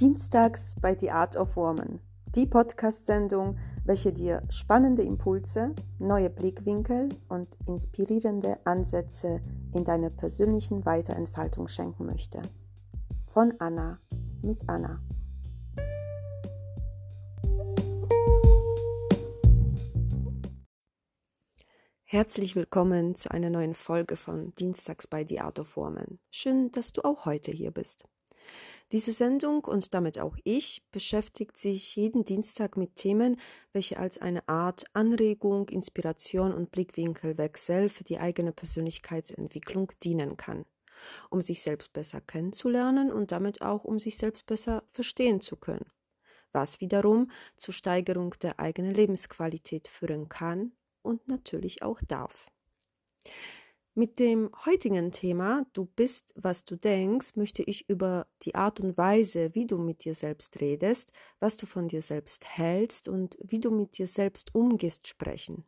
Dienstags bei The Art of Woman, die Podcast-Sendung, welche dir spannende Impulse, neue Blickwinkel und inspirierende Ansätze in deiner persönlichen Weiterentfaltung schenken möchte. Von Anna mit Anna. Herzlich willkommen zu einer neuen Folge von Dienstags bei The Art of Woman. Schön, dass du auch heute hier bist. Diese Sendung und damit auch ich beschäftigt sich jeden Dienstag mit Themen, welche als eine Art Anregung, Inspiration und Blickwinkelwechsel für die eigene Persönlichkeitsentwicklung dienen kann, um sich selbst besser kennenzulernen und damit auch um sich selbst besser verstehen zu können, was wiederum zur Steigerung der eigenen Lebensqualität führen kann und natürlich auch darf. Mit dem heutigen Thema Du bist, was du denkst, möchte ich über die Art und Weise, wie du mit dir selbst redest, was du von dir selbst hältst und wie du mit dir selbst umgehst sprechen.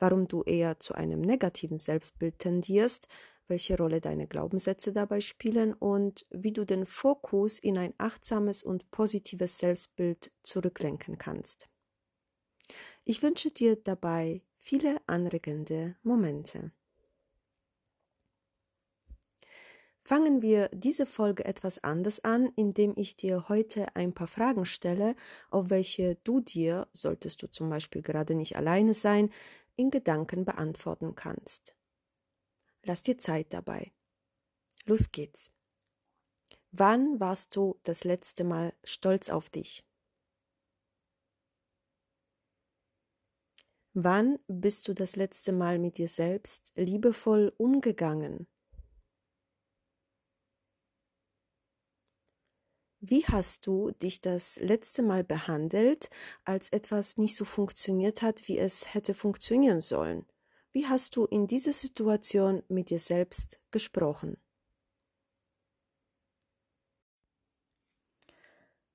Warum du eher zu einem negativen Selbstbild tendierst, welche Rolle deine Glaubenssätze dabei spielen und wie du den Fokus in ein achtsames und positives Selbstbild zurücklenken kannst. Ich wünsche dir dabei viele anregende Momente. Fangen wir diese Folge etwas anders an, indem ich dir heute ein paar Fragen stelle, auf welche du dir, solltest du zum Beispiel gerade nicht alleine sein, in Gedanken beantworten kannst. Lass dir Zeit dabei. Los geht's. Wann warst du das letzte Mal stolz auf dich? Wann bist du das letzte Mal mit dir selbst liebevoll umgegangen? Wie hast du dich das letzte Mal behandelt, als etwas nicht so funktioniert hat, wie es hätte funktionieren sollen? Wie hast du in dieser Situation mit dir selbst gesprochen?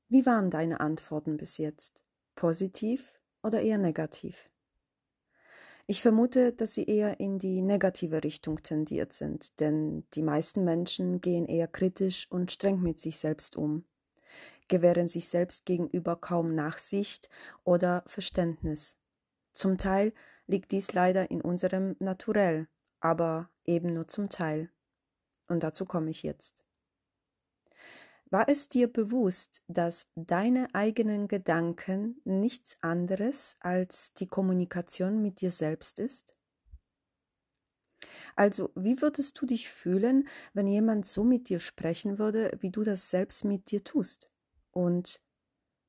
Wie waren deine Antworten bis jetzt? Positiv oder eher negativ? Ich vermute, dass sie eher in die negative Richtung tendiert sind, denn die meisten Menschen gehen eher kritisch und streng mit sich selbst um gewähren sich selbst gegenüber kaum Nachsicht oder Verständnis. Zum Teil liegt dies leider in unserem Naturell, aber eben nur zum Teil. Und dazu komme ich jetzt. War es dir bewusst, dass deine eigenen Gedanken nichts anderes als die Kommunikation mit dir selbst ist? Also, wie würdest du dich fühlen, wenn jemand so mit dir sprechen würde, wie du das selbst mit dir tust? Und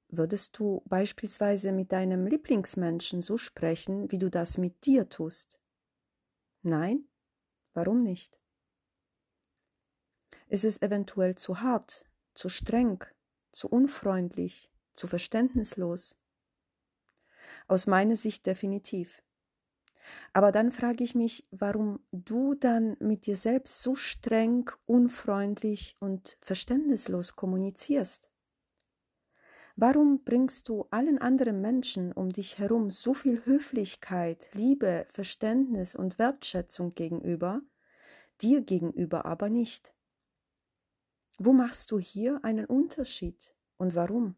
würdest du beispielsweise mit deinem Lieblingsmenschen so sprechen, wie du das mit dir tust? Nein? Warum nicht? Ist es eventuell zu hart, zu streng, zu unfreundlich, zu verständnislos? Aus meiner Sicht definitiv. Aber dann frage ich mich, warum du dann mit dir selbst so streng, unfreundlich und verständnislos kommunizierst. Warum bringst du allen anderen Menschen um dich herum so viel Höflichkeit, Liebe, Verständnis und Wertschätzung gegenüber, dir gegenüber aber nicht? Wo machst du hier einen Unterschied und warum?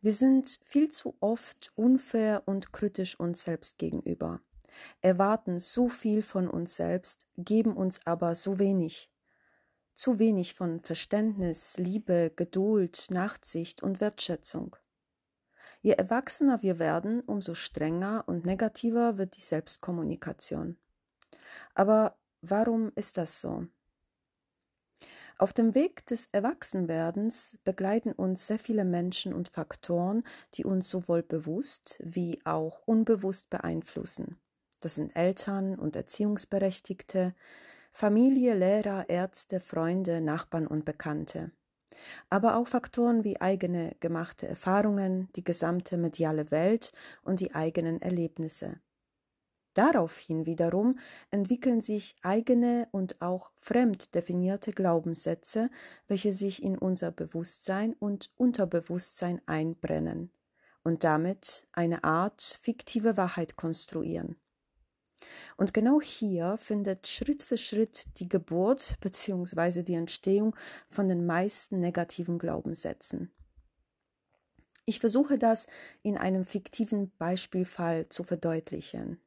Wir sind viel zu oft unfair und kritisch uns selbst gegenüber, erwarten so viel von uns selbst, geben uns aber so wenig zu wenig von Verständnis, Liebe, Geduld, Nachsicht und Wertschätzung. Je erwachsener wir werden, umso strenger und negativer wird die Selbstkommunikation. Aber warum ist das so? Auf dem Weg des Erwachsenwerdens begleiten uns sehr viele Menschen und Faktoren, die uns sowohl bewusst wie auch unbewusst beeinflussen. Das sind Eltern und Erziehungsberechtigte, Familie, Lehrer, Ärzte, Freunde, Nachbarn und Bekannte. Aber auch Faktoren wie eigene gemachte Erfahrungen, die gesamte mediale Welt und die eigenen Erlebnisse. Daraufhin wiederum entwickeln sich eigene und auch fremd definierte Glaubenssätze, welche sich in unser Bewusstsein und Unterbewusstsein einbrennen und damit eine Art fiktive Wahrheit konstruieren. Und genau hier findet Schritt für Schritt die Geburt bzw. die Entstehung von den meisten negativen Glaubenssätzen. Ich versuche das in einem fiktiven Beispielfall zu verdeutlichen.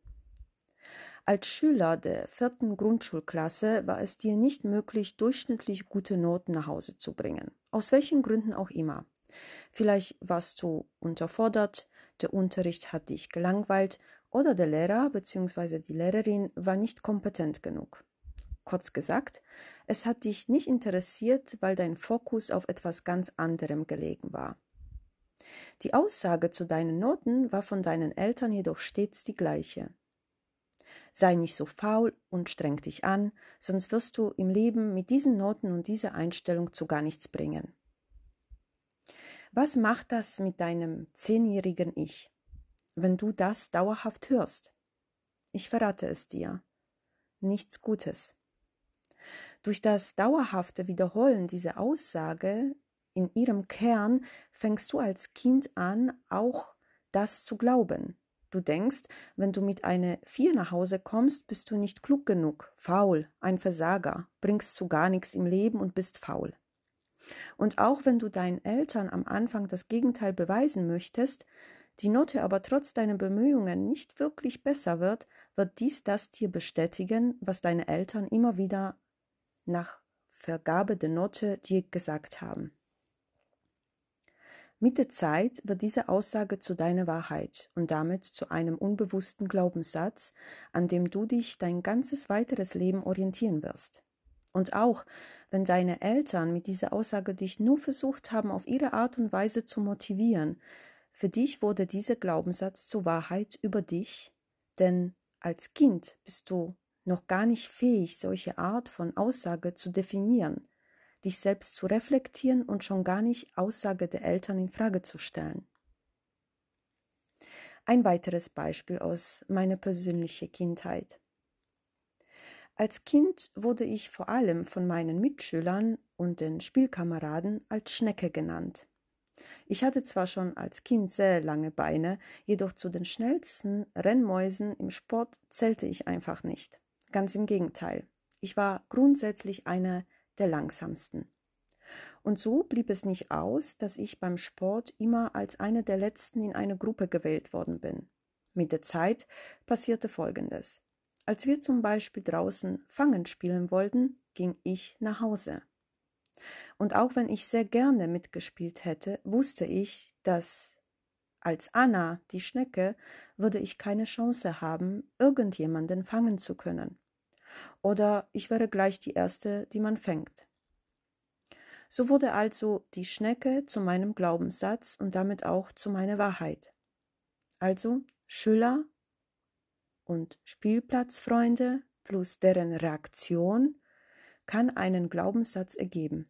Als Schüler der vierten Grundschulklasse war es dir nicht möglich, durchschnittlich gute Noten nach Hause zu bringen, aus welchen Gründen auch immer. Vielleicht warst du unterfordert, der Unterricht hat dich gelangweilt oder der Lehrer bzw. die Lehrerin war nicht kompetent genug. Kurz gesagt, es hat dich nicht interessiert, weil dein Fokus auf etwas ganz anderem gelegen war. Die Aussage zu deinen Noten war von deinen Eltern jedoch stets die gleiche. Sei nicht so faul und streng dich an, sonst wirst du im Leben mit diesen Noten und dieser Einstellung zu gar nichts bringen. Was macht das mit deinem zehnjährigen Ich? Wenn du das dauerhaft hörst. Ich verrate es dir. Nichts Gutes. Durch das dauerhafte Wiederholen dieser Aussage in ihrem Kern fängst du als Kind an, auch das zu glauben. Du denkst, wenn du mit einer Vier nach Hause kommst, bist du nicht klug genug, faul, ein Versager, bringst zu gar nichts im Leben und bist faul. Und auch wenn du deinen Eltern am Anfang das Gegenteil beweisen möchtest, die Note aber trotz deiner Bemühungen nicht wirklich besser wird, wird dies das dir bestätigen, was deine Eltern immer wieder nach Vergabe der Note dir gesagt haben. Mit der Zeit wird diese Aussage zu deiner Wahrheit und damit zu einem unbewussten Glaubenssatz, an dem du dich dein ganzes weiteres Leben orientieren wirst. Und auch wenn deine Eltern mit dieser Aussage dich nur versucht haben, auf ihre Art und Weise zu motivieren, für dich wurde dieser Glaubenssatz zur Wahrheit über dich, denn als Kind bist du noch gar nicht fähig, solche Art von Aussage zu definieren, dich selbst zu reflektieren und schon gar nicht Aussage der Eltern in Frage zu stellen. Ein weiteres Beispiel aus meiner persönlichen Kindheit. Als Kind wurde ich vor allem von meinen Mitschülern und den Spielkameraden als Schnecke genannt. Ich hatte zwar schon als Kind sehr lange Beine, jedoch zu den schnellsten Rennmäusen im Sport zählte ich einfach nicht. Ganz im Gegenteil. Ich war grundsätzlich einer der langsamsten. Und so blieb es nicht aus, dass ich beim Sport immer als eine der letzten in eine Gruppe gewählt worden bin. Mit der Zeit passierte Folgendes. Als wir zum Beispiel draußen Fangen spielen wollten, ging ich nach Hause. Und auch wenn ich sehr gerne mitgespielt hätte, wusste ich, dass als Anna, die Schnecke, würde ich keine Chance haben, irgendjemanden fangen zu können. Oder ich wäre gleich die Erste, die man fängt. So wurde also die Schnecke zu meinem Glaubenssatz und damit auch zu meiner Wahrheit. Also Schüler und Spielplatzfreunde plus deren Reaktion kann einen Glaubenssatz ergeben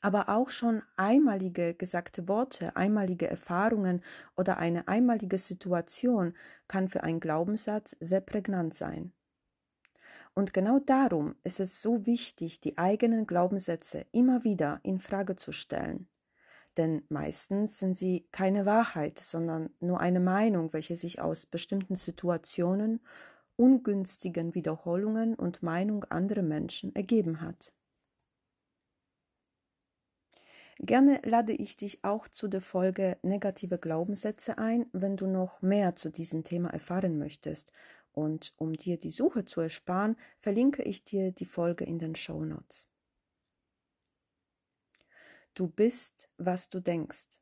aber auch schon einmalige gesagte Worte, einmalige Erfahrungen oder eine einmalige Situation kann für einen Glaubenssatz sehr prägnant sein. Und genau darum ist es so wichtig, die eigenen Glaubenssätze immer wieder in Frage zu stellen. Denn meistens sind sie keine Wahrheit, sondern nur eine Meinung, welche sich aus bestimmten Situationen, ungünstigen Wiederholungen und Meinung anderer Menschen ergeben hat. Gerne lade ich dich auch zu der Folge Negative Glaubenssätze ein, wenn du noch mehr zu diesem Thema erfahren möchtest. Und um dir die Suche zu ersparen, verlinke ich dir die Folge in den Show Notes. Du bist, was du denkst.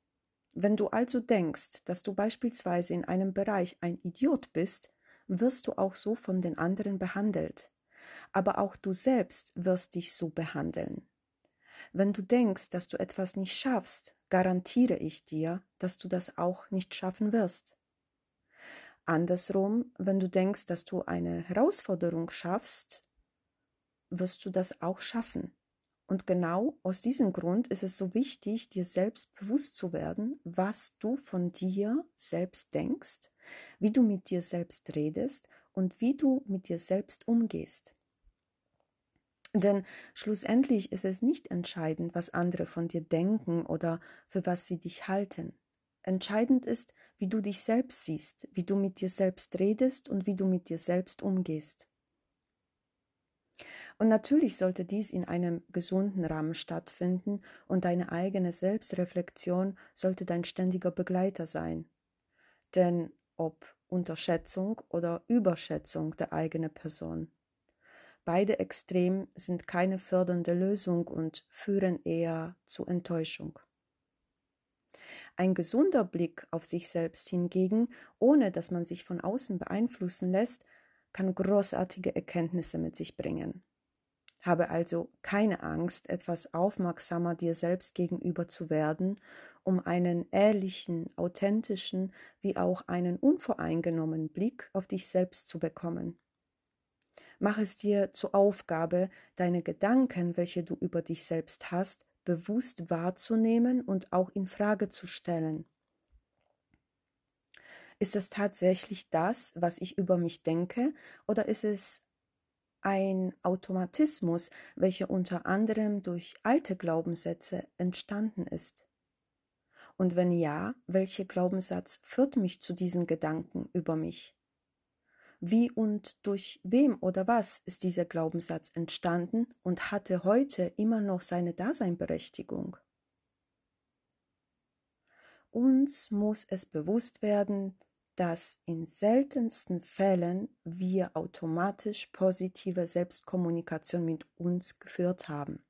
Wenn du also denkst, dass du beispielsweise in einem Bereich ein Idiot bist, wirst du auch so von den anderen behandelt. Aber auch du selbst wirst dich so behandeln. Wenn du denkst, dass du etwas nicht schaffst, garantiere ich dir, dass du das auch nicht schaffen wirst. Andersrum, wenn du denkst, dass du eine Herausforderung schaffst, wirst du das auch schaffen. Und genau aus diesem Grund ist es so wichtig, dir selbst bewusst zu werden, was du von dir selbst denkst, wie du mit dir selbst redest und wie du mit dir selbst umgehst. Denn schlussendlich ist es nicht entscheidend, was andere von dir denken oder für was sie dich halten. Entscheidend ist, wie du dich selbst siehst, wie du mit dir selbst redest und wie du mit dir selbst umgehst. Und natürlich sollte dies in einem gesunden Rahmen stattfinden und deine eigene Selbstreflexion sollte dein ständiger Begleiter sein. Denn ob Unterschätzung oder Überschätzung der eigenen Person. Beide Extrem sind keine fördernde Lösung und führen eher zu Enttäuschung. Ein gesunder Blick auf sich selbst hingegen, ohne dass man sich von außen beeinflussen lässt, kann großartige Erkenntnisse mit sich bringen. Habe also keine Angst, etwas aufmerksamer dir selbst gegenüber zu werden, um einen ehrlichen, authentischen wie auch einen unvoreingenommenen Blick auf dich selbst zu bekommen. Mach es dir zur Aufgabe, deine Gedanken, welche du über dich selbst hast, bewusst wahrzunehmen und auch in Frage zu stellen. Ist es tatsächlich das, was ich über mich denke, oder ist es ein Automatismus, welcher unter anderem durch alte Glaubenssätze entstanden ist? Und wenn ja, welcher Glaubenssatz führt mich zu diesen Gedanken über mich? Wie und durch wem oder was ist dieser Glaubenssatz entstanden und hatte heute immer noch seine Daseinberechtigung? Uns muss es bewusst werden, dass in seltensten Fällen wir automatisch positive Selbstkommunikation mit uns geführt haben.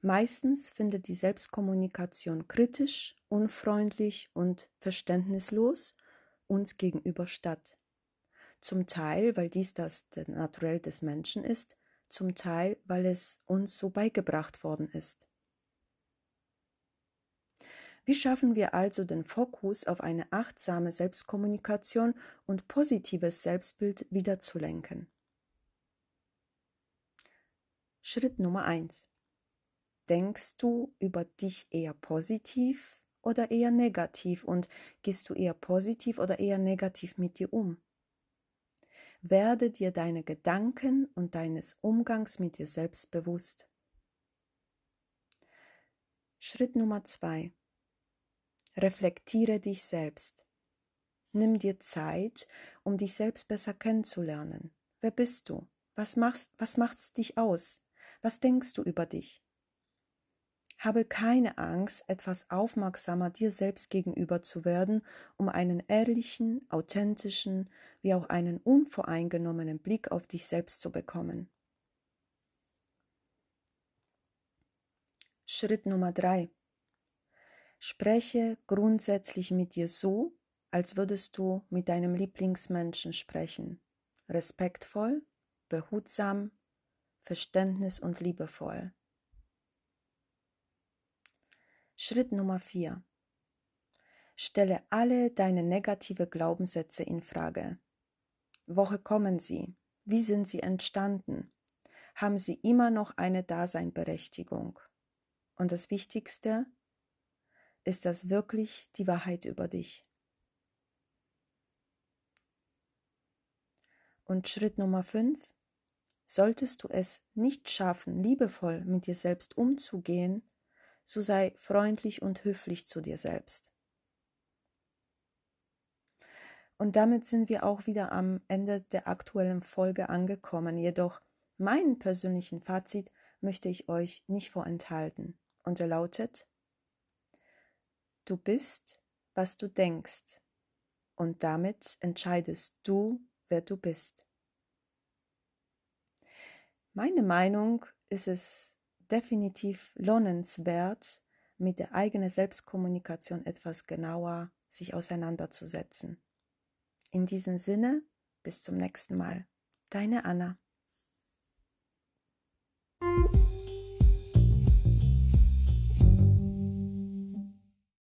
Meistens findet die Selbstkommunikation kritisch, unfreundlich und verständnislos uns gegenüber statt. Zum Teil, weil dies das Naturell des Menschen ist, zum Teil, weil es uns so beigebracht worden ist. Wie schaffen wir also den Fokus auf eine achtsame Selbstkommunikation und positives Selbstbild wieder zu lenken? Schritt Nummer 1. Denkst du über dich eher positiv oder eher negativ und gehst du eher positiv oder eher negativ mit dir um? Werde dir deine Gedanken und deines Umgangs mit dir selbst bewusst. Schritt Nummer zwei. Reflektiere dich selbst. Nimm dir Zeit, um dich selbst besser kennenzulernen. Wer bist du? Was machst, was macht's dich aus? Was denkst du über dich? Habe keine Angst, etwas aufmerksamer dir selbst gegenüber zu werden, um einen ehrlichen, authentischen, wie auch einen unvoreingenommenen Blick auf dich selbst zu bekommen. Schritt Nummer drei. Spreche grundsätzlich mit dir so, als würdest du mit deinem Lieblingsmenschen sprechen. Respektvoll, behutsam, verständnis und liebevoll. Schritt Nummer 4. Stelle alle deine negative Glaubenssätze in Frage. Woche kommen sie? Wie sind sie entstanden? Haben sie immer noch eine Daseinberechtigung? Und das Wichtigste, ist das wirklich die Wahrheit über dich? Und Schritt Nummer 5. Solltest du es nicht schaffen, liebevoll mit dir selbst umzugehen, so sei freundlich und höflich zu dir selbst. Und damit sind wir auch wieder am Ende der aktuellen Folge angekommen. Jedoch meinen persönlichen Fazit möchte ich euch nicht vorenthalten. Und er lautet, du bist, was du denkst. Und damit entscheidest du, wer du bist. Meine Meinung ist es definitiv lohnenswert, mit der eigenen Selbstkommunikation etwas genauer sich auseinanderzusetzen. In diesem Sinne, bis zum nächsten Mal. Deine Anna.